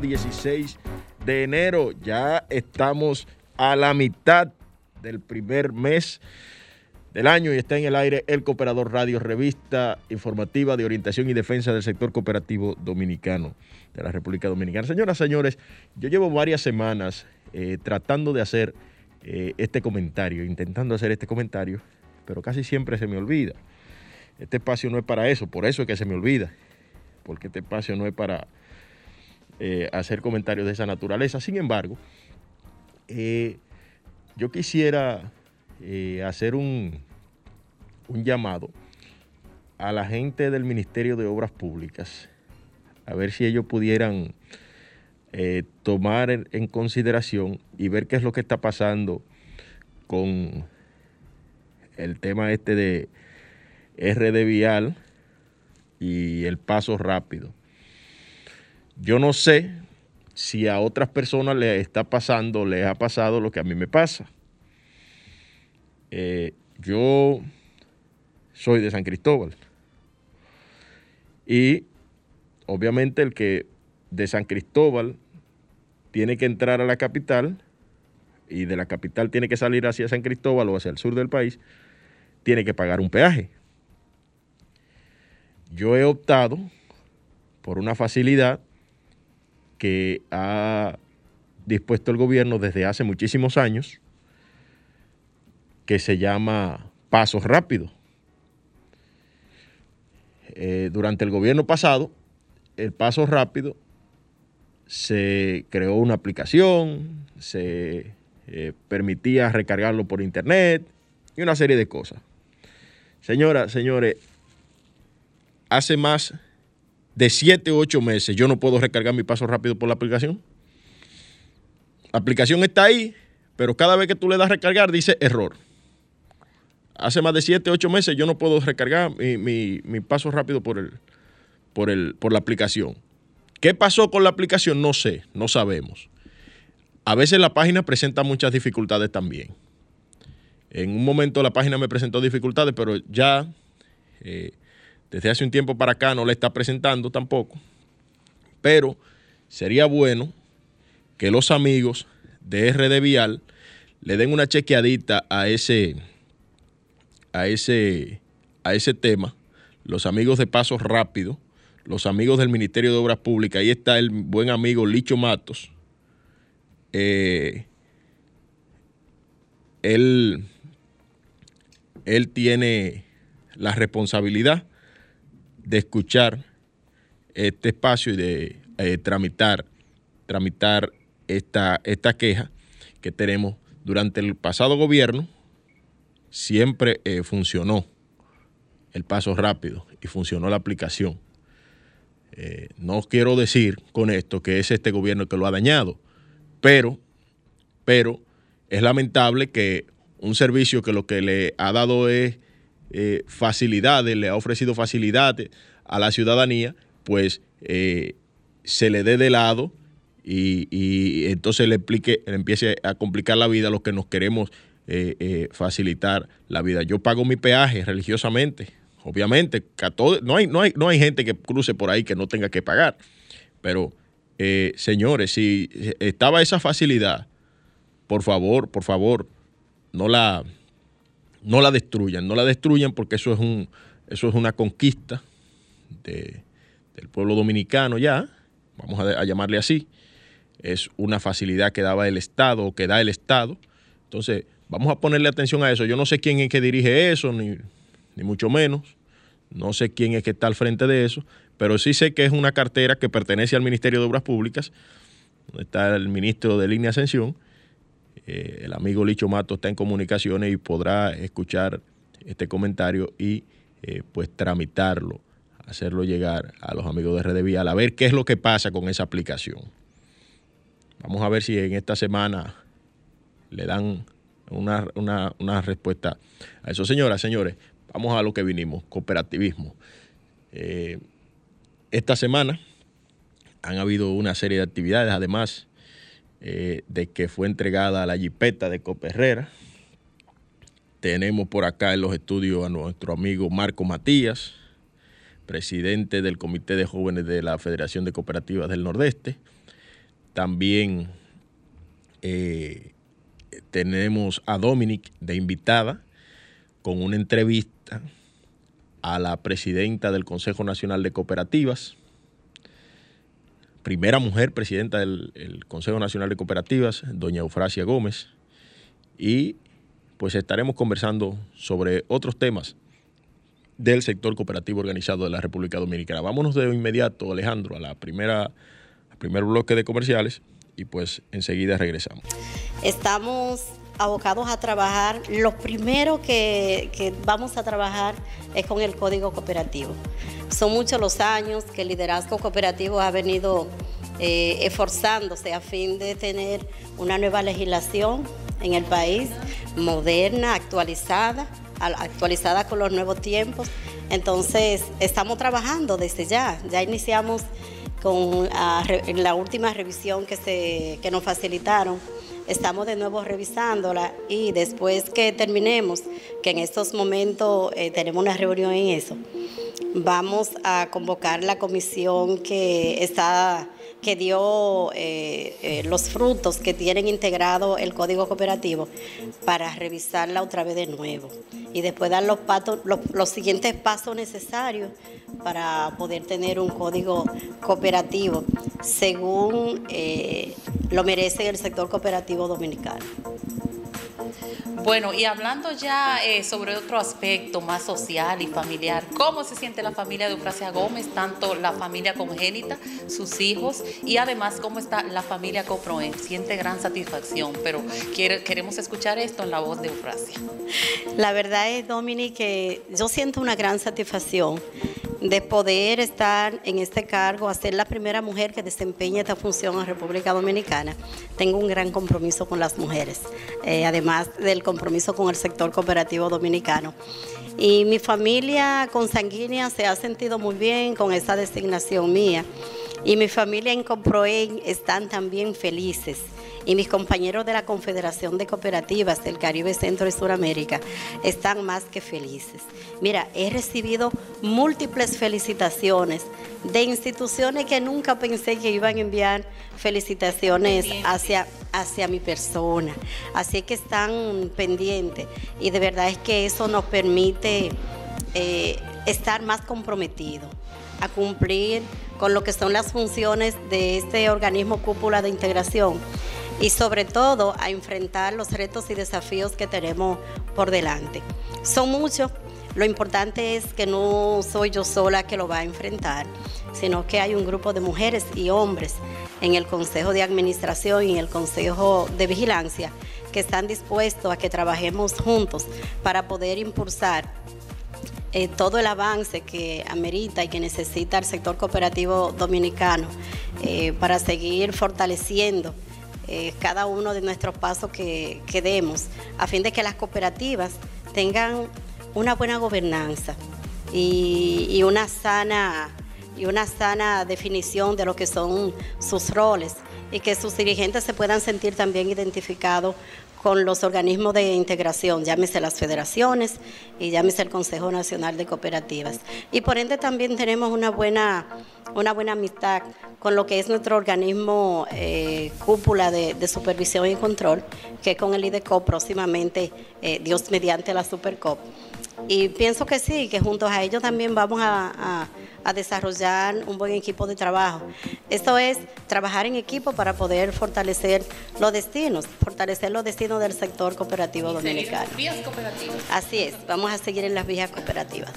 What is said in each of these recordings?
16 de enero. Ya estamos a la mitad del primer mes del año y está en el aire el Cooperador Radio, revista informativa de orientación y defensa del sector cooperativo dominicano de la República Dominicana. Señoras, señores, yo llevo varias semanas eh, tratando de hacer eh, este comentario, intentando hacer este comentario, pero casi siempre se me olvida. Este espacio no es para eso, por eso es que se me olvida, porque este espacio no es para eh, hacer comentarios de esa naturaleza. Sin embargo, eh, yo quisiera eh, hacer un, un llamado a la gente del Ministerio de Obras Públicas, a ver si ellos pudieran tomar en, consideración y ver qué es lo que está pasando con el tema este de RD Vial y el paso rápido. Yo no sé si a otras personas les está pasando, les ha pasado lo que a mí me pasa. Eh, yo soy de San Cristóbal. Y obviamente el que de San Cristóbal tiene que entrar a la capital y de la capital tiene que salir hacia San Cristóbal o hacia el sur del país, tiene que pagar un peaje. Yo he optado por una facilidad que ha dispuesto el gobierno desde hace muchísimos años, que se llama Pasos Rápidos. Eh, durante el gobierno pasado, el Paso Rápido se creó una aplicación, se eh, permitía recargarlo por internet y una serie de cosas. Señoras, señores, hace más de 7 o 8 meses yo no puedo recargar mi paso rápido por la aplicación. La aplicación está ahí, pero cada vez que tú le das recargar dice error. Hace más de 7 o 8 meses yo no puedo recargar mi, paso rápido por, el, por, el, por la aplicación. ¿Qué pasó con la aplicación? No sé, no sabemos. A veces la página presenta muchas dificultades también. En un momento la página me presentó dificultades, pero ya eh, desde hace un tiempo para acá no le está presentando tampoco. Pero sería bueno que los amigos de RD Vial le den una chequeadita a ese, a ese, a ese tema. Los amigos de Pasos Rápido, los amigos del Ministerio de Obras Públicas, ahí está el buen amigo Licho Matos. Eh, él, él tiene la responsabilidad de escuchar este espacio y de eh, tramitar, tramitar esta, esta queja que tenemos durante el pasado gobierno, siempre eh, funcionó el paso rápido y funcionó la aplicación. Eh, no quiero decir con esto que es este gobierno el que lo ha dañado, pero, pero es lamentable que un servicio que lo que le ha dado es eh, facilidades, le ha ofrecido facilidades a la ciudadanía, pues eh, se le dé de lado y, entonces le, explique, le empiece a complicar la vida a los que nos queremos eh, facilitar la vida. Yo pago mi peaje religiosamente, obviamente, no, hay, no, hay, no hay gente que cruce por ahí que no tenga que pagar, pero señores, si estaba esa facilidad, por favor, por favor, no la, no la destruyan, no la destruyan porque eso es, un, eso es una conquista del pueblo dominicano ya, vamos a, llamarle así, es una facilidad que daba el Estado o que da el Estado. Entonces, vamos a ponerle atención a eso. Yo no sé quién es que dirige eso, ni, ni mucho menos. No sé quién es que está al frente de eso, pero sí sé que es una cartera que pertenece al Ministerio de Obras Públicas, donde está el ministro de Línea Ascensión, eh, el amigo Licho Mato está en comunicaciones y podrá escuchar este comentario y eh, pues tramitarlo, hacerlo llegar a los amigos de Red Vial, a ver qué es lo que pasa con esa aplicación. Vamos a ver si en esta semana le dan una, respuesta a eso. Señoras, señores, vamos a lo que vinimos, cooperativismo. Eh, esta semana han habido una serie de actividades, además eh, de que fue entregada a la jipeta de Coperrera. Tenemos por acá en los estudios a nuestro amigo Marco Matías, presidente del Comité de Jóvenes de la Federación de Cooperativas del Nordeste. También eh, tenemos a Dominic de invitada con una entrevista a la presidenta del Consejo Nacional de Cooperativas, primera mujer presidenta del Consejo Nacional de Cooperativas, doña Eufrasia Gómez, y pues estaremos conversando sobre otros temas del sector cooperativo organizado de la República Dominicana. Vámonos de inmediato, Alejandro, a la primera, al primer bloque de comerciales y pues enseguida regresamos. Estamos abocados a trabajar. Lo primero que, vamos a trabajar es con el código cooperativo. Son muchos los años que el liderazgo cooperativo ha venido eh, esforzándose a fin de tener una nueva legislación en el país, moderna, actualizada, actualizada con los nuevos tiempos. Entonces, estamos trabajando desde ya. Ya iniciamos con la última revisión que, se, que nos facilitaron. Estamos de nuevo revisándola y después que terminemos, que en estos momentos eh, tenemos una reunión en eso, vamos a convocar la comisión que está que dio eh, eh, los frutos que tienen integrado el código cooperativo para revisarla otra vez de nuevo y después dar los, los, siguientes pasos necesarios para poder tener un código cooperativo según eh, lo merece el sector cooperativo dominicano. Bueno, y hablando ya eh, sobre otro aspecto más social y familiar, ¿cómo se siente la familia de Eufrasia Gómez, tanto la familia congénita, sus hijos, y además cómo está la familia Coproen? Siente gran satisfacción, pero queremos escuchar esto en la voz de Eufrasia. La verdad es, Dominique, que yo siento una gran satisfacción de poder estar en este cargo, a ser la primera mujer que desempeña esta función en República Dominicana. Tengo un gran compromiso con las mujeres, eh, además del compromiso con el sector cooperativo dominicano. Y mi familia consanguínea se ha sentido muy bien con esa designación mía. Y mi familia en Comproen están también felices y mis compañeros de la Confederación de Cooperativas del Caribe, Centro y Suramérica están más que felices. Mira, he recibido múltiples felicitaciones de instituciones que nunca pensé que iban a enviar felicitaciones hacia, hacia mi persona. Así que están pendientes y de verdad es que eso nos permite eh, estar más comprometidos a cumplir con lo que son las funciones de este organismo cúpula de integración y sobre todo a enfrentar los retos y desafíos que tenemos por delante. Son muchos, lo importante es que no soy yo sola que lo va a enfrentar, sino que hay un grupo de mujeres y hombres en el Consejo de Administración y en el Consejo de Vigilancia que están dispuestos a que trabajemos juntos para poder impulsar eh, todo el avance que amerita y que necesita el sector cooperativo dominicano eh, para seguir fortaleciendo eh, cada uno de nuestros pasos que, demos, a fin de que las cooperativas tengan una buena gobernanza y, una sana y una sana definición de lo que son sus roles y que sus dirigentes se puedan sentir también identificados con los organismos de integración, llámese las federaciones y llámese el Consejo Nacional de Cooperativas. Y por ende también tenemos una buena, una buena amistad con lo que es nuestro organismo eh, cúpula de, supervisión y control, que es con el IDECO próximamente, eh, Dios mediante la Supercop. Y pienso que sí, que juntos a ellos también vamos a, desarrollar un buen equipo de trabajo. Esto es trabajar en equipo para poder fortalecer los destinos, fortalecer los destinos del sector cooperativo dominicano. Vías cooperativas. Así es, vamos a seguir en las vías cooperativas.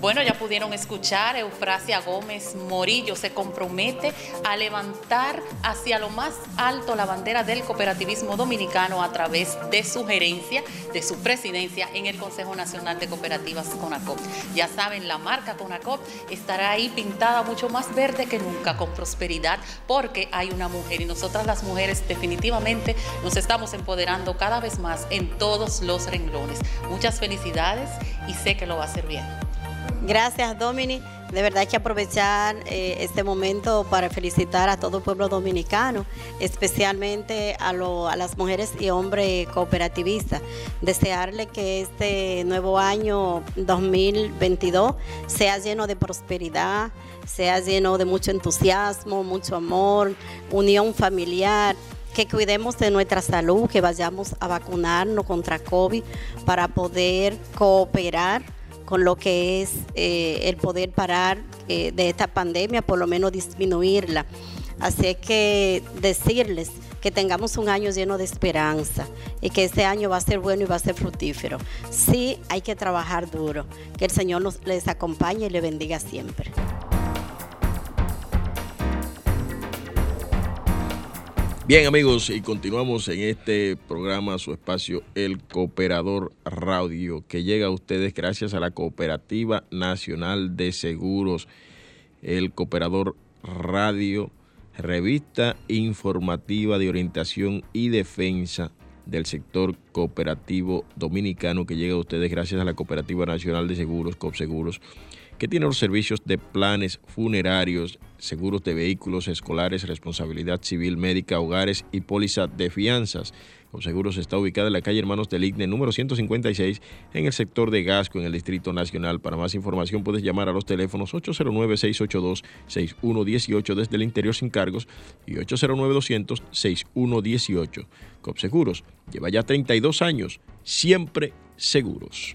Bueno, ya pudieron escuchar, Eufrasia Gómez Morillo se compromete a levantar hacia lo más alto la bandera del cooperativismo dominicano a través de su gerencia, de su presidencia en el Consejo Nacional de Cooperativas CONACOP. Ya saben, la marca CONACOP estará ahí pintada mucho más verde que nunca, con prosperidad, porque hay una mujer y nosotras las mujeres definitivamente nos estamos empoderando cada vez más en todos los renglones. Muchas felicidades y sé que lo va a hacer bien. Gracias, Domini. De verdad hay que aprovechar eh, este momento para felicitar a todo el pueblo dominicano, especialmente a, las mujeres y hombres cooperativistas. Desearle que este nuevo año 2022 sea lleno de prosperidad, sea lleno de mucho entusiasmo, mucho amor, unión familiar que cuidemos de nuestra salud, que vayamos a vacunarnos contra COVID para poder cooperar con lo que es eh, el poder parar eh, de esta pandemia, por lo menos disminuirla. Así que decirles que tengamos un año lleno de esperanza y que este año va a ser bueno y va a ser fructífero. Sí hay que trabajar duro, que el Señor nos, les acompañe y les bendiga siempre. Bien amigos, y continuamos en este programa, su espacio, El Cooperador Radio, que llega a ustedes gracias a la Cooperativa Nacional de Seguros, El Cooperador Radio, revista informativa de orientación y defensa del sector cooperativo dominicano que llega a ustedes gracias a la Cooperativa Nacional de Seguros, COPSEGUROS que tiene los servicios de planes funerarios, seguros de vehículos escolares, responsabilidad civil médica, hogares y póliza de fianzas. Seguros está ubicada en la calle Hermanos del Igne, número 156, en el sector de Gasco, en el Distrito Nacional. Para más información puedes llamar a los teléfonos 809-682-6118 desde el interior sin cargos y 809-200-6118. Copseguros lleva ya 32 años, siempre seguros.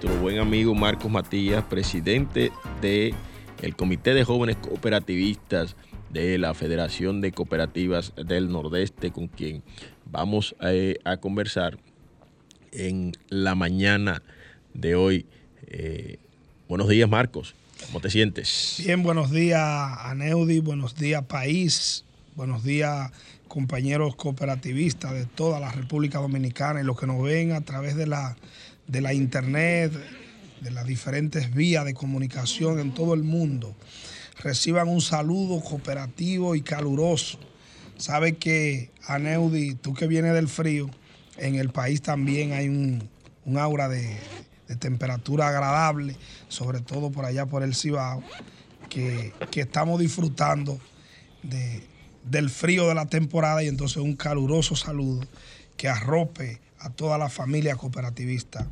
nuestro buen amigo Marcos Matías, presidente del el Comité de Jóvenes Cooperativistas de la Federación de Cooperativas del Nordeste, con quien vamos a, conversar en la mañana de hoy. Eh, buenos días, Marcos. ¿Cómo te sientes? Bien, buenos días, Aneudi. Buenos días, país. Buenos días, compañeros cooperativistas de toda la República Dominicana y los que nos ven a través de la de la internet, de las diferentes vías de comunicación en todo el mundo, reciban un saludo cooperativo y caluroso. Sabe que, Aneudi, tú que vienes del frío, en el país también hay un, aura de, temperatura agradable, sobre todo por allá por el Cibao, que, estamos disfrutando del frío de la temporada y entonces un caluroso saludo que arrope a toda la familia cooperativista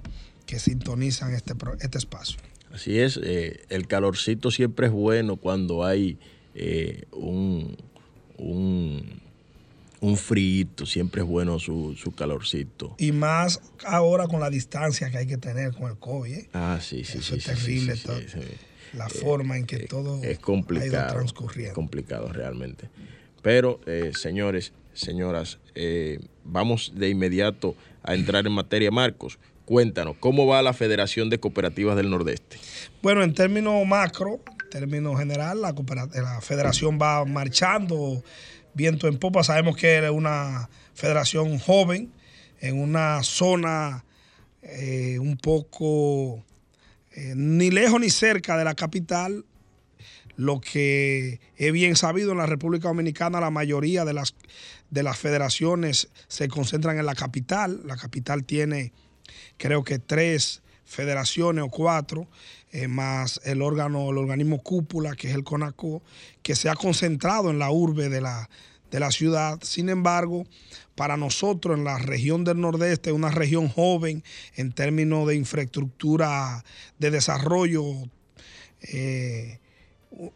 que sintonizan este, este espacio. Así es, eh, el calorcito siempre es bueno cuando hay eh, un, Un frito, siempre es bueno su, su, calorcito. Y más ahora con la distancia que hay que tener con el COVID. ¿eh? Ah, sí, sí, Eso sí. es terrible. sí. La forma en que todo es ha complicado. ido transcurriendo. Es complicado realmente. Pero, señores, señoras, vamos de inmediato a entrar en materia. Marcos, cuéntanos, ¿cómo va la Federación de Cooperativas del Nordeste? Bueno, en términos macro, en términos general, la, federación va marchando viento en popa. Sabemos que es una federación joven en una zona eh, un poco eh, ni lejos ni cerca de la capital. Lo que es bien sabido en la República Dominicana, la mayoría de las, de las federaciones se concentran en la capital. La capital tiene creo que tres federaciones o cuatro, eh, más el órgano, el organismo cúpula, que es el CONACO, que se ha concentrado en la urbe de la, de la ciudad. Sin embargo, para nosotros en la región del Nordeste, una región joven en términos de infraestructura de desarrollo eh,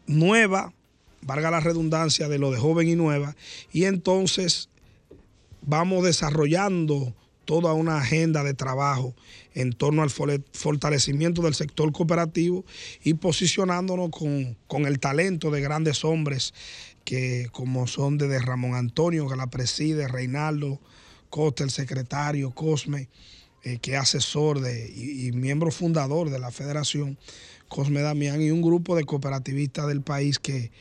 nueva, valga la redundancia de lo de joven y nueva, y entonces vamos desarrollando toda una agenda de trabajo en torno al fortalecimiento del sector cooperativo y posicionándonos con, con el talento de grandes hombres que como son desde Ramón Antonio, que la preside, Reinaldo Costa, el secretario, Cosme, eh, que es asesor de, y miembro fundador de la federación, Cosme Damián, y un grupo de cooperativistas del país que,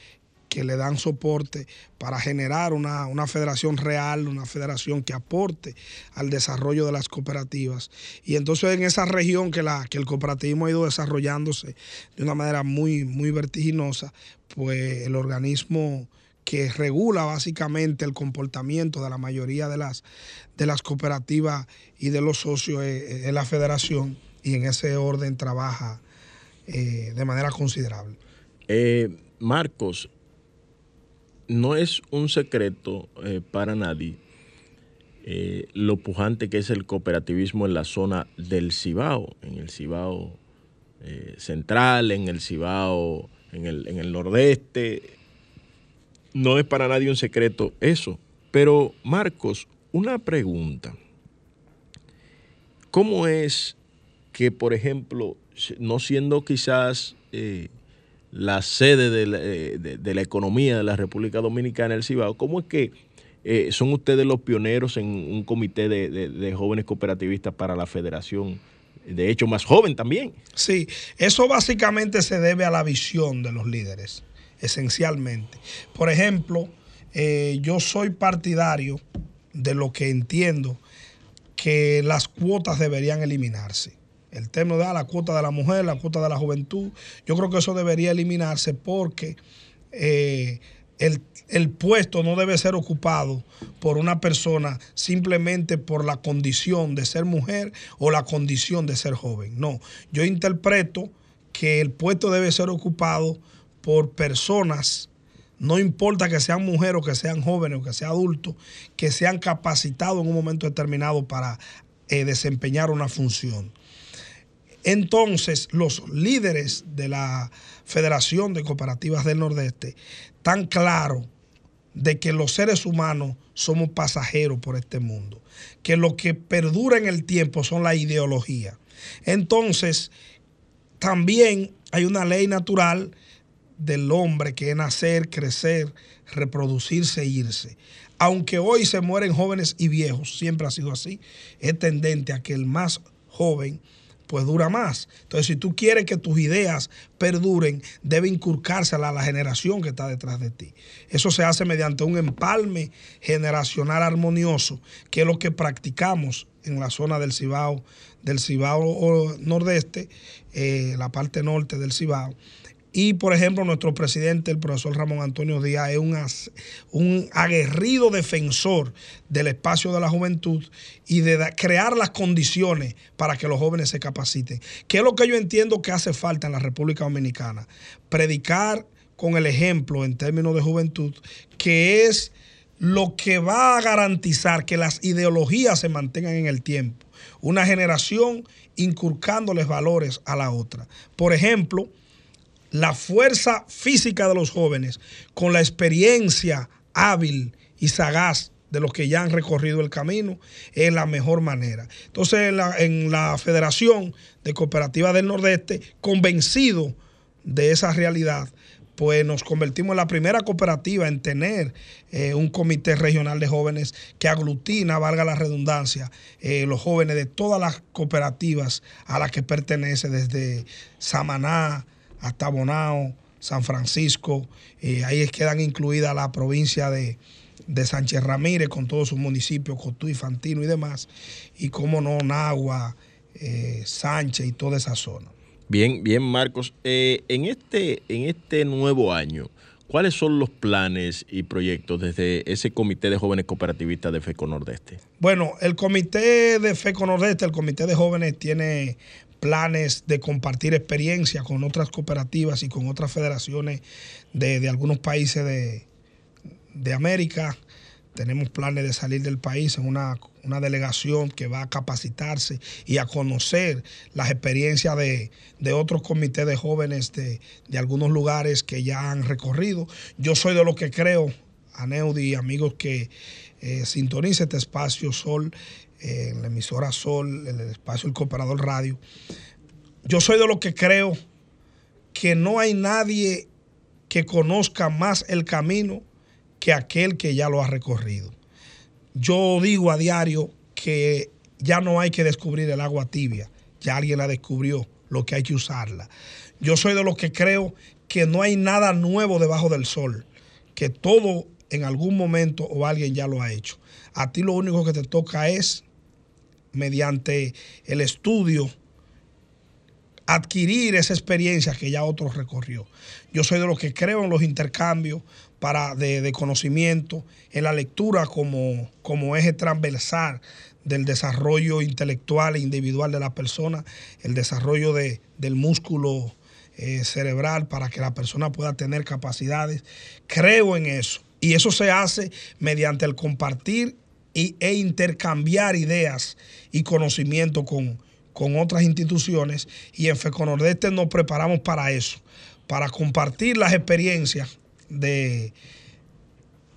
que le dan soporte para generar una, una federación real, una federación que aporte al desarrollo de las cooperativas. Y entonces en esa región que, la, que el cooperativismo ha ido desarrollándose de una manera muy, muy vertiginosa, pues el organismo que regula básicamente el comportamiento de la mayoría de las, de las cooperativas y de los socios es, es la federación y en ese orden trabaja eh, de manera considerable. Eh, Marcos, no es un secreto eh, para nadie lo pujante que es el cooperativismo en la zona del Cibao, en el Cibao central, en el Cibao, en el, en el nordeste. No es para nadie un secreto eso. Pero, Marcos, una pregunta. ¿Cómo es que, por ejemplo, no siendo quizás eh, la sede de la, eh, de, de la, economía de la República Dominicana, el Cibao, ¿cómo es que eh, son ustedes los pioneros en un comité de, de, jóvenes cooperativistas para la federación? De hecho, más joven también. Sí, eso básicamente se debe a la visión de los líderes, esencialmente. Por ejemplo, yo soy partidario de lo que entiendo que las cuotas deberían eliminarse el de ah, la cuota de la mujer, la cuota de la juventud. Yo creo que eso debería eliminarse porque eh, el, el, puesto no debe ser ocupado por una persona simplemente por la condición de ser mujer o la condición de ser joven. No, yo interpreto que el puesto debe ser ocupado por personas, no importa que sean mujeres o que sean jóvenes o que sean adultos, que sean capacitados en un momento determinado para eh, desempeñar una función. Entonces, los líderes de la Federación de Cooperativas del Nordeste están claros de que los seres humanos somos pasajeros por este mundo, que lo que perdura en el tiempo son la ideología. Entonces, también hay una ley natural del hombre que es nacer, crecer, reproducirse e irse. Aunque hoy se mueren jóvenes y viejos, siempre ha sido así, es tendente a que el más joven pues dura más. Entonces, si tú quieres que tus ideas perduren, debe inculcársela a la generación que está detrás de ti. Eso se hace mediante un empalme generacional armonioso, que es lo que practicamos en la zona del Cibao, del Cibao nordeste, eh, la parte norte del Cibao. Y, por ejemplo, nuestro presidente, el profesor Ramón Antonio Díaz, es un, un, aguerrido defensor del espacio de la juventud y de crear las condiciones para que los jóvenes se capaciten. ¿Qué es lo que yo entiendo que hace falta en la República Dominicana? Predicar con el ejemplo en términos de juventud, que es lo que va a garantizar que las ideologías se mantengan en el tiempo. Una generación inculcándoles valores a la otra. Por ejemplo, la fuerza física de los jóvenes con la experiencia hábil y sagaz de los que ya han recorrido el camino es la mejor manera. Entonces, en la, en la Federación de Cooperativas del Nordeste, convencido de esa realidad, pues nos convertimos en la primera cooperativa en tener eh, un comité regional de jóvenes que aglutina, valga la redundancia, eh, los jóvenes de todas las cooperativas a las que pertenece, desde Samaná hasta Bonao, San Francisco, eh, ahí quedan incluidas la provincia de, Sánchez Ramírez con todos sus municipios, Cotuí, Fantino y demás, y como no, Nagua, Sánchez y toda esa zona. Bien, bien, Marcos. Eh, en, este, en este nuevo año, ¿cuáles son los planes y proyectos desde ese Comité de Jóvenes Cooperativistas de FECO Nordeste? Bueno, el Comité de FECO Nordeste, el Comité de Jóvenes, tiene planes de compartir experiencia con otras cooperativas y con otras federaciones de, algunos países de, de América tenemos planes de salir del país en una, delegación que va a capacitarse y a conocer las experiencias de, otros comités de jóvenes de, algunos lugares que ya han recorrido. Yo soy de los que creo, Aneudi y amigos que eh, este espacio Sol, en la emisora Sol, en el espacio El Cooperador Radio. Yo soy de los que creo que no hay nadie que conozca más el camino que aquel que ya lo ha recorrido. Yo digo a diario que ya no hay que descubrir el agua tibia, ya alguien la descubrió, lo que hay que usarla. Yo soy de los que creo que no hay nada nuevo debajo del sol, que todo en algún momento o alguien ya lo ha hecho. A ti lo único que te toca es, mediante el estudio, adquirir esa experiencia que ya otro recorrió. Yo soy de los que creo en los intercambios, para, de, conocimiento, en la lectura como, como eje transversal del desarrollo intelectual e individual de la persona, el desarrollo de, del músculo eh, cerebral para que la persona pueda tener capacidades. Creo en eso. Y eso se hace mediante el compartir y, e intercambiar ideas y conocimiento con, con otras instituciones. Y en FECONORDESTE nos preparamos para eso, para compartir las experiencias de,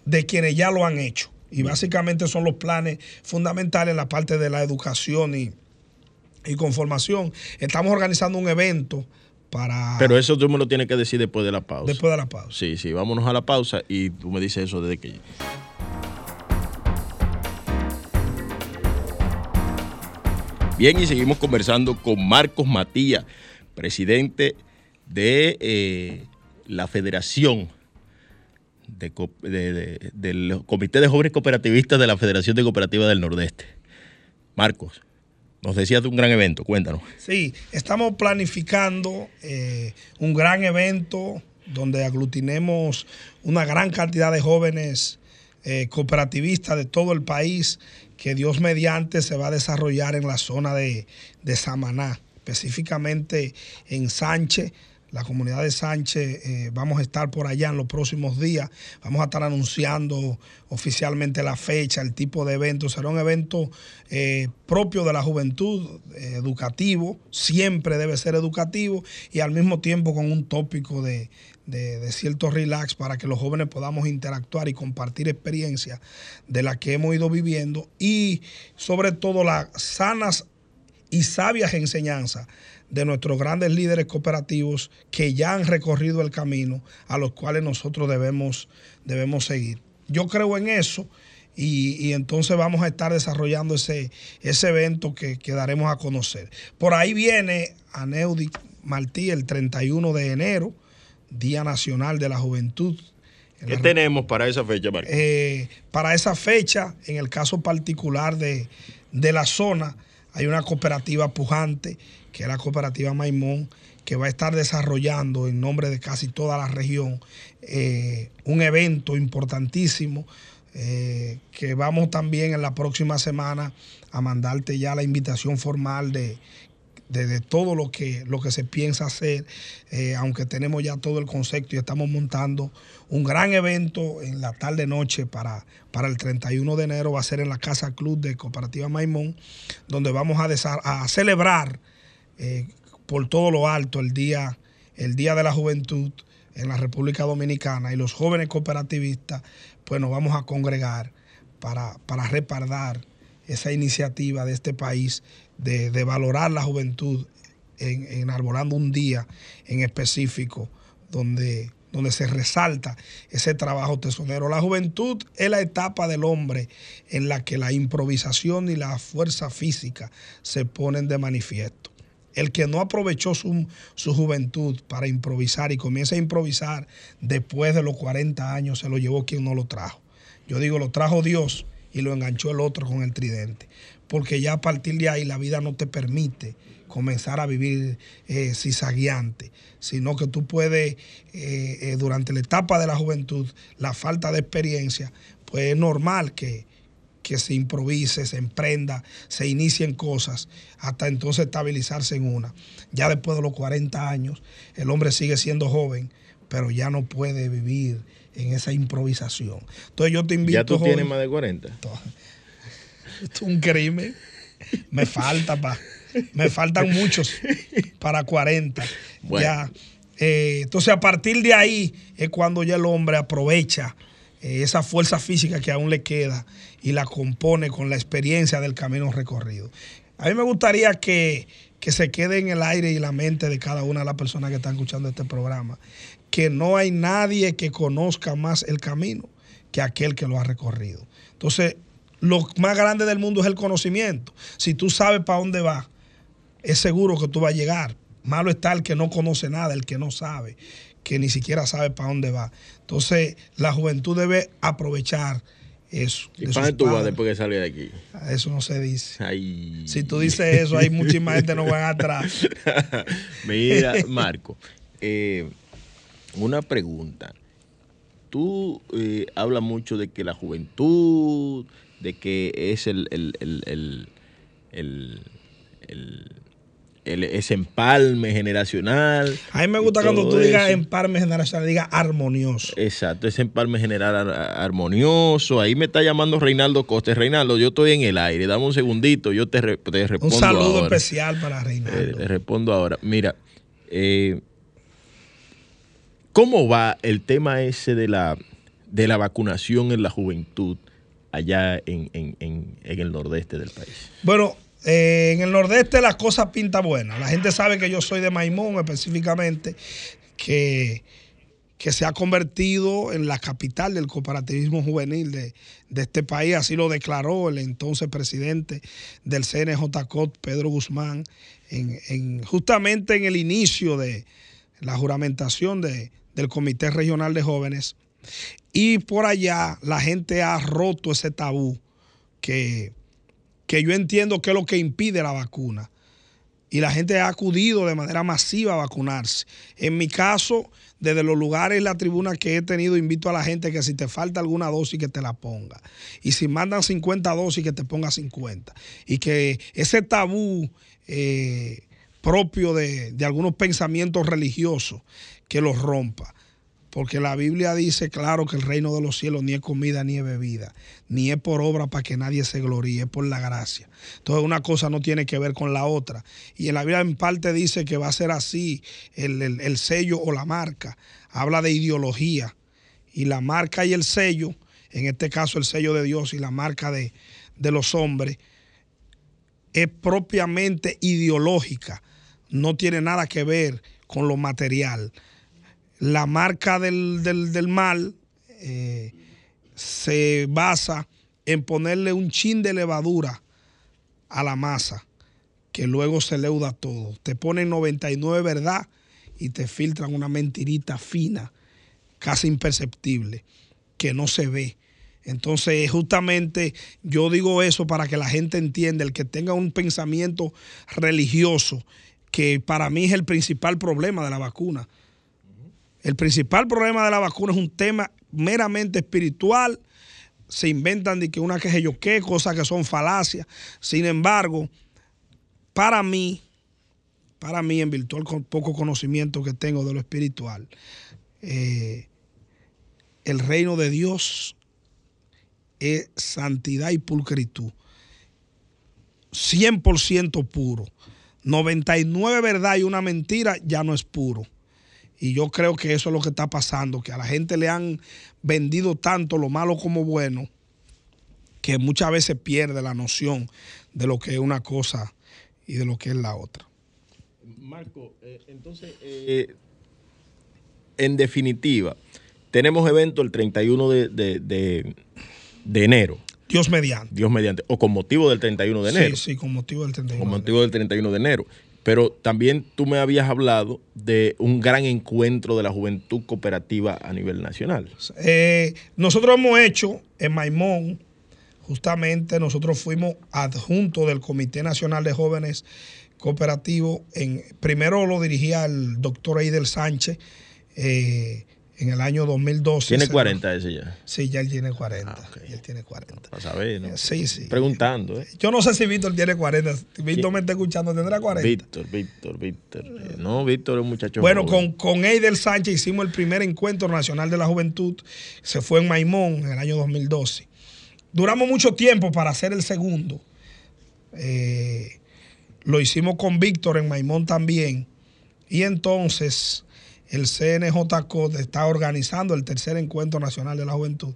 de quienes ya lo han hecho. Y básicamente son los planes fundamentales en la parte de la educación y, y conformación. Estamos organizando un evento para... Pero eso tú me lo tienes que decir después de la pausa. Después de la pausa. Sí, sí, vámonos a la pausa y tú me dices eso desde que... Bien, y seguimos conversando con Marcos Matías, presidente de eh, la Federación del Comité de Jóvenes Cooperativistas de la Federación de Cooperativas del Nordeste. Marcos, nos decías de un gran evento, cuéntanos. Sí, estamos planificando eh, un gran evento donde aglutinemos una gran cantidad de jóvenes eh, cooperativistas de todo el país que Dios mediante se va a desarrollar en la zona de, de Samaná, específicamente en Sánchez la comunidad de Sánchez, eh, vamos a estar por allá en los próximos días, vamos a estar anunciando oficialmente la fecha, el tipo de evento. Será un evento eh, propio de la juventud, educativo, siempre debe ser educativo y al mismo tiempo con un tópico de, de, cierto relax para que los jóvenes podamos interactuar y compartir experiencias de las que hemos ido viviendo y sobre todo las sanas y sabias enseñanzas de nuestros grandes líderes cooperativos que ya han recorrido el camino a los cuales nosotros debemos, debemos seguir. Yo creo en eso y, entonces vamos a estar desarrollando ese, ese evento que, daremos a conocer. Por ahí viene Aneudi Martí el 31 de enero, Día Nacional de la Juventud. ¿Qué tenemos para esa fecha, eh, para esa fecha, en el caso particular de, de la zona, hay una cooperativa pujante que es la cooperativa Maimón, que va a estar desarrollando en nombre de casi toda la región eh, un evento importantísimo. Eh, que vamos también en la próxima semana a mandarte ya la invitación formal de, todo lo que, lo que se piensa hacer, eh, aunque tenemos ya todo el concepto y estamos montando un gran evento en la tarde-noche para, para el 31 de enero, va a ser en la Casa Club de Cooperativa Maimón, donde vamos a, a celebrar eh, por todo lo alto el día, el día de la Juventud en la República Dominicana y los jóvenes cooperativistas, pues nos vamos a congregar para, para esa iniciativa de este país de, valorar la juventud en, enarbolando un día en específico donde, donde se resalta ese trabajo tesonero. La juventud es la etapa del hombre en la que la improvisación y la fuerza física se ponen de manifiesto. El que no aprovechó su, su, juventud para improvisar y comienza a improvisar después de los 40 años, se lo llevó quien no lo trajo. Yo digo, lo trajo Dios y lo enganchó el otro con el tridente. Porque ya a partir de ahí la vida no te permite comenzar a vivir eh, sino que tú puedes, eh, eh, durante la etapa de la juventud, la falta de experiencia, pues es normal que, que se improvise, se emprenda, se inicien cosas, hasta entonces estabilizarse en una. Ya después de los 40 años, el hombre sigue siendo joven, pero ya no puede vivir en esa improvisación. Entonces yo te invito. ¿Ya tú tienes más de 40? Esto es un crimen. Me falta, pa, me faltan muchos para 40. Ya. Eh, entonces a partir de ahí es cuando ya el hombre aprovecha eh, esa fuerza física que aún le queda y la compone con la experiencia del camino recorrido. A mí me gustaría que, que se quede en el aire y la mente de cada una de las personas que están escuchando este programa, que no hay nadie que conozca más el camino que aquel que lo ha recorrido. Entonces, lo más grande del mundo es el conocimiento. Si tú sabes para dónde vas, es seguro que tú vas a llegar. Malo está el que no conoce nada, el que no sabe, que ni siquiera sabe para dónde va. Entonces, la juventud debe aprovechar eso. ¿Y para dónde tú vas después de salir de aquí? Eso no se dice. Si tú dices eso, hay muchísima gente no van atrás. Mira, Marco, eh, una pregunta. Tú eh, hablas mucho de que la juventud, de que es el, el, ese empalme generacional. A mí me gusta cuando tú digas empalme generacional, diga armonioso. Exacto, ese empalme general armonioso. Ahí me está llamando Reinaldo Costa. Reinaldo, yo estoy en el aire. Dame un segundito, yo te, respondo. Un saludo especial para Reinaldo. Eh, te respondo ahora. Mira, eh, ¿Cómo va el tema ese de la, de la vacunación en la juventud allá en, el nordeste del país? Bueno, eh, en el nordeste las cosas pintan buenas. La gente sabe que yo soy de Maimón específicamente, que, que se ha convertido en la capital del cooperativismo juvenil de, este país. Así lo declaró el entonces presidente del CNJCOT, Pedro Guzmán, en, justamente en el inicio de la juramentación de, del Comité Regional de Jóvenes. Y por allá la gente ha roto ese tabú que, que yo entiendo que es lo que impide la vacuna. Y la gente ha acudido de manera masiva a vacunarse. En mi caso, desde los lugares en la tribuna que he tenido, invito a la gente que si te falta alguna dosis que te la ponga. Y si mandan 50 dosis, que te ponga 50. Y que ese tabú eh, propio de, de algunos pensamientos religiosos que los rompa. Porque la Biblia dice claro que el reino de los cielos ni es comida ni es bebida, ni es por obra para que nadie se gloríe, es por la gracia. Entonces una cosa no tiene que ver con la otra. Y en la Biblia en parte dice que va a ser así el, sello o la marca. Habla de ideología. Y la marca y el sello, en este caso el sello de Dios y la marca de, de los hombres, es propiamente ideológica. No tiene nada que ver con lo material la marca del, mal eh, se basa en ponerle un chin de levadura a la masa, que luego se leuda todo. Te ponen 99 verdad y te filtran una mentirita fina, casi imperceptible, que no se ve. Entonces, justamente yo digo eso para que la gente entienda, el que tenga un pensamiento religioso, que para mí es el principal problema de la vacuna el principal problema de la vacuna es un tema meramente espiritual. Se inventan de que una que yo qué, cosas que son falacias. Sin embargo, para mí, para mí, en virtud del poco conocimiento que tengo de lo espiritual, eh, el reino de Dios es santidad y pulcritud. 100% puro. 99 verdad y una mentira ya no es puro. Y yo creo que eso es lo que está pasando, que a la gente le han vendido tanto lo malo como bueno, que muchas veces pierde la noción de lo que es una cosa y de lo que es la otra. Marco, eh, entonces, eh, en definitiva, tenemos evento el 31 de, de, de, de enero. Dios mediante. Dios mediante. O con motivo del 31 de enero. Sí, sí, con motivo del 31 Con de motivo del 31 de enero. Pero también tú me habías hablado de un gran encuentro de la juventud cooperativa a nivel nacional. Eh, nosotros hemos hecho en Maimón, justamente nosotros fuimos adjuntos del Comité Nacional de Jóvenes Cooperativos. En, primero lo dirigía el doctor Eidel Sánchez. Eh, en el año 2012. ¿Tiene 40 ese ya? Sí, ya él tiene 40. Ah, okay. Él tiene 40. Para saber, ¿no? Sí, sí. Preguntando, ¿eh? Yo no sé si Víctor tiene 40. Víctor me está escuchando, ¿tendrá 40? Víctor, Víctor, Víctor. No, Víctor es un muchacho Bueno, joven. con, con Eidel Sánchez hicimos el primer encuentro nacional de la juventud. Se fue en Maimón en el año 2012. Duramos mucho tiempo para hacer el segundo. Eh, lo hicimos con Víctor en Maimón también. Y entonces el CNJCO está organizando el tercer encuentro nacional de la juventud,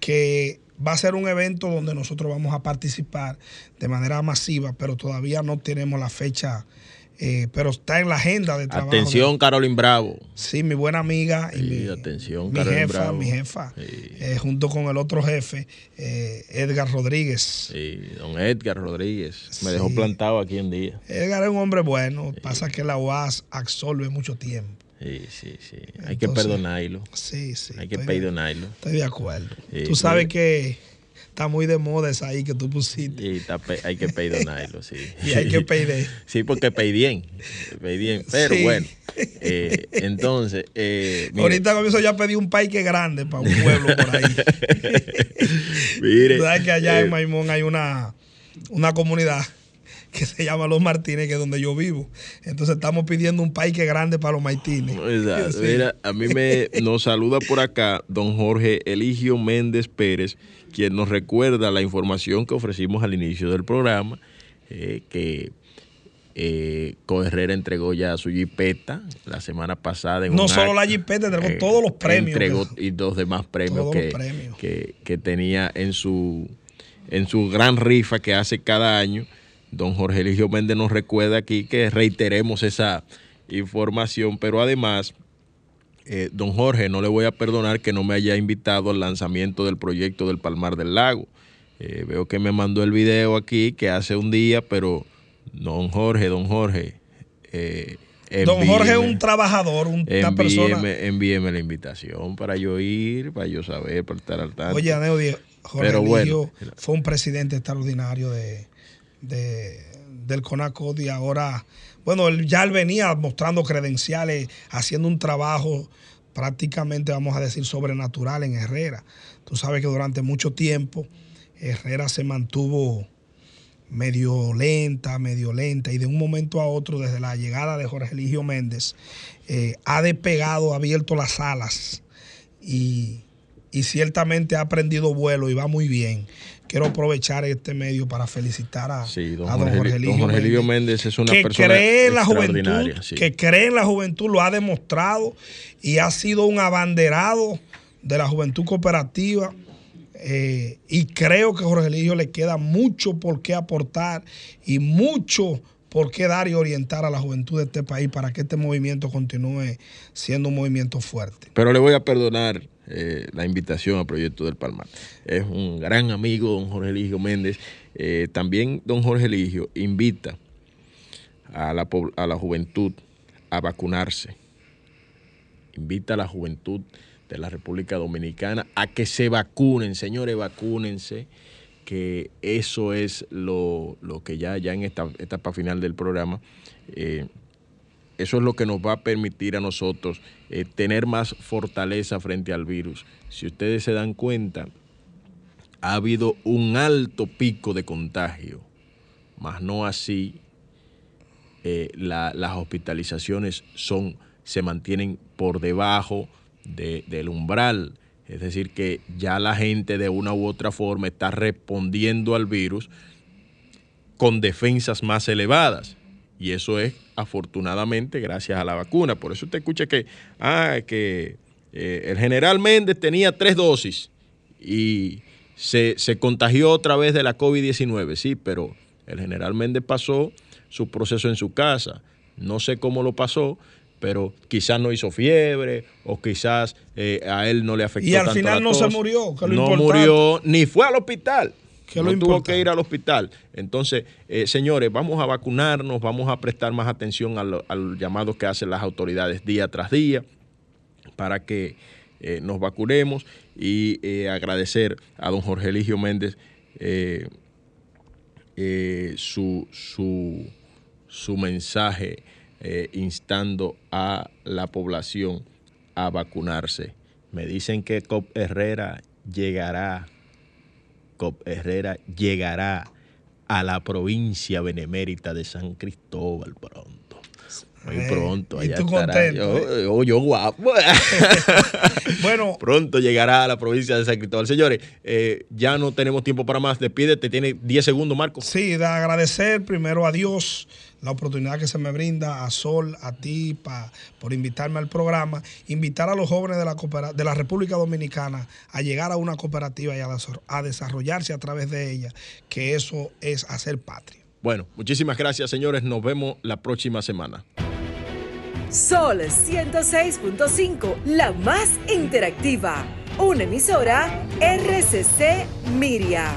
que va a ser un evento donde nosotros vamos a participar de manera masiva, pero todavía no tenemos la fecha, eh, pero está en la agenda de trabajo. Atención, de, Carolyn Bravo. Sí, mi buena amiga y sí, mi, atención, mi jefa, Bravo. mi jefa, sí. eh, junto con el otro jefe, eh, Edgar Rodríguez. Sí, don Edgar Rodríguez. Me dejó plantado aquí un día. Edgar es un hombre bueno, pasa que la UAS absorbe mucho tiempo. Sí, sí, sí. Hay Entonces, que perdonarlo. Sí, sí. Hay que perdonarlo. De, estoy de acuerdo. Sí, Tú sabes sí. que está muy de moda esa ahí que tú pusiste. Sí, está, hay que perdonarlo, sí. y hay que pedir. Sí, porque peidien. Peidien. Pero sí. bueno, eh, entonces. Eh. Ahorita comienzo ya a pedir un paique grande para un pueblo por ahí. mire. ¿Sabes que allá eh, en Maimón hay una, una comunidad? Que se llama Los Martínez, que es donde yo vivo. Entonces estamos pidiendo un paique grande para los Martínez. Exacto. Sí. Mira, a mí me nos saluda por acá don Jorge Eligio Méndez Pérez, quien nos recuerda la información que ofrecimos al inicio del programa, eh, que eh, Coherrera entregó ya su jipeta la semana pasada. En no un solo la jipeta, entregó eh, todos los premios. Entregó y dos demás premios, que, premios. Que, que, tenía en su, en su gran rifa que hace cada año don Jorge Eligio Méndez nos recuerda aquí que reiteremos esa información, pero además, eh, don Jorge, no le voy a perdonar que no me haya invitado al lanzamiento del proyecto del Palmar del Lago. Eh, veo que me mandó el video aquí que hace un día, pero don Jorge, don Jorge. Eh, don Jorge es un trabajador, una envíeme, persona. Envíeme la invitación para yo ir, para yo saber, para estar al tanto. Oye, Aneudi, Jorge pero fue un presidente extraordinario de, de, del CONACOD y ahora, bueno, él, ya él venía mostrando credenciales, haciendo un trabajo prácticamente, vamos a decir, sobrenatural en Herrera. Tú sabes que durante mucho tiempo Herrera se mantuvo medio lenta, medio lenta, y de un momento a otro, desde la llegada de Jorge Eligio Méndez, eh, ha despegado, ha abierto las alas y, y ciertamente ha aprendido vuelo y va muy bien quiero aprovechar este medio para felicitar a, sí, don a don Jorge Elío don Jorge Méndez, Méndez, es una que persona cree en la juventud, sí. que cree en la juventud, lo ha demostrado y ha sido un abanderado de la juventud cooperativa. Eh, y creo que a Jorge Eligio le queda mucho por qué aportar y mucho por qué dar y orientar a la juventud de este país para que este movimiento continúe siendo un movimiento fuerte. Pero le voy a perdonar eh, la invitación al proyecto del Palmar. Es un gran amigo, don Jorge Eligio Méndez. Eh, también don Jorge Eligio invita a la, a la juventud a vacunarse. Invita a la juventud de la República Dominicana a que se vacunen, señores, vacúnense, que eso es lo, lo que ya, ya en esta etapa final del programa, eh, eso es lo que nos va a permitir a nosotros eh, tener más fortaleza frente al virus. Si ustedes se dan cuenta, ha habido un alto pico de contagio, más no así eh, la, las hospitalizaciones son, se mantienen por debajo de, del umbral. Es decir, que ya la gente de una u otra forma está respondiendo al virus con defensas más elevadas. Y eso es afortunadamente gracias a la vacuna. Por eso usted escucha que, ah, que eh, el general Méndez tenía tres dosis y se, se contagió otra vez de la COVID-19, sí, pero el general Méndez pasó su proceso en su casa. No sé cómo lo pasó, pero quizás no hizo fiebre o quizás eh, a él no le afectó. Y al tanto final no se murió, que lo no importante. murió, ni fue al hospital. Que no tuvo importante. que ir al hospital. Entonces, eh, señores, vamos a vacunarnos, vamos a prestar más atención a, lo- a los llamados que hacen las autoridades día tras día para que eh, nos vacunemos y eh, agradecer a don Jorge Eligio Méndez su, su, su mensaje instando a la población a vacunarse. Me dicen que Cop Herrera llegará, Cop Herrera llegará a la provincia benemérita de San Cristóbal pronto. Muy Eh, pronto, y allá tú estará. contento, Yo, yo- yo guapo. Bueno, Pronto llegará a la provincia de San Cristóbal. Señores, eh, ya no tenemos tiempo para más. Despídete, tiene 10 segundos, Marco. Sí, de agradecer primero a Dios la oportunidad que se me brinda, a Sol, a ti, pa- por invitarme al programa, invitar a los jóvenes de la, coopera- de la República Dominicana a llegar a una cooperativa y a desarrollarse a través de ella, que eso es hacer patria. Bueno, muchísimas gracias, señores. Nos vemos la próxima semana. Sol 106.5, la más interactiva. Una emisora RCC Miria.